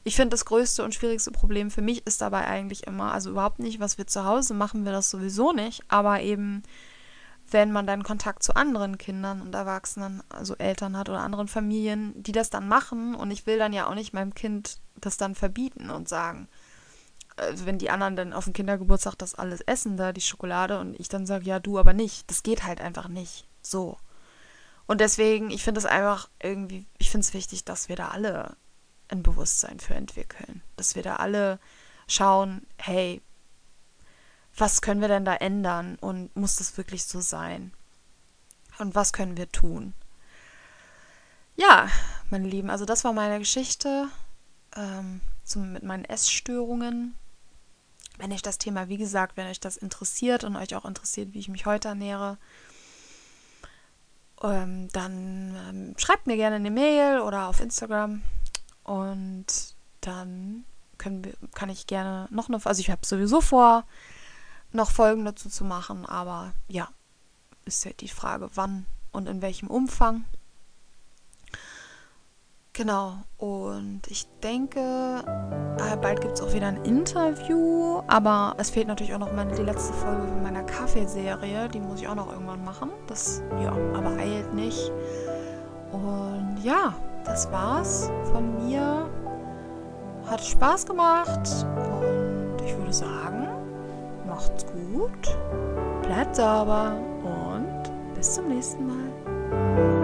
[SPEAKER 1] ich finde, das größte und schwierigste Problem für mich ist dabei eigentlich immer, also überhaupt nicht, was wir zu Hause machen, wir das sowieso nicht, aber eben, wenn man dann Kontakt zu anderen Kindern und Erwachsenen, also Eltern hat oder anderen Familien, die das dann machen und ich will dann ja auch nicht meinem Kind das dann verbieten und sagen, also wenn die anderen dann auf dem Kindergeburtstag das alles essen, da die Schokolade und ich dann sage, ja, du aber nicht, das geht halt einfach nicht. So. Und deswegen, ich finde es einfach irgendwie, ich finde es wichtig, dass wir da alle ein Bewusstsein für entwickeln. Dass wir da alle schauen, hey, was können wir denn da ändern und muss das wirklich so sein? Und was können wir tun? Ja, meine Lieben, also das war meine Geschichte ähm, zum, mit meinen Essstörungen. Wenn euch das Thema, wie gesagt, wenn euch das interessiert und euch auch interessiert, wie ich mich heute ernähre, ähm, dann ähm, schreibt mir gerne eine Mail oder auf Instagram. Und dann können wir, kann ich gerne noch eine, also ich habe sowieso vor, noch Folgen dazu zu machen, aber ja, ist ja die Frage, wann und in welchem Umfang. Genau, und ich denke, äh, bald gibt es auch wieder ein Interview, aber es fehlt natürlich auch noch meine, die letzte Folge von meiner Kaffeeserie, die muss ich auch noch irgendwann machen. Das, ja, aber eilt nicht. Und ja, das war's von mir. Hat Spaß gemacht und ich würde sagen, macht's gut, bleibt sauber und bis zum nächsten Mal.